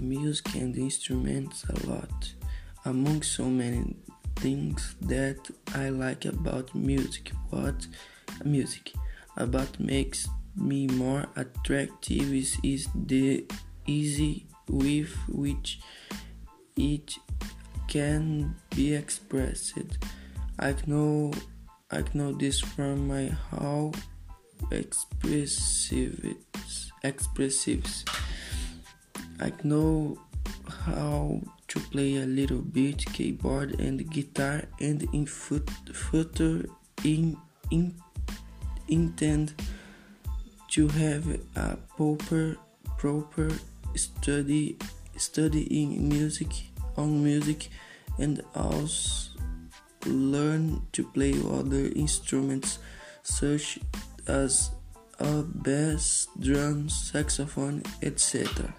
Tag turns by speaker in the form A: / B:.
A: music and instruments a lot. Among so many things that I like about music, what music about makes me more attractive is, is the easy with which it can be expressed. I know I know this from my how expressive expressives. I know how to play a little bit keyboard and guitar and in fut- future in, in intend to have a proper proper study study in music on music and also learn to play other instruments such as a bass, drum, saxophone, etc.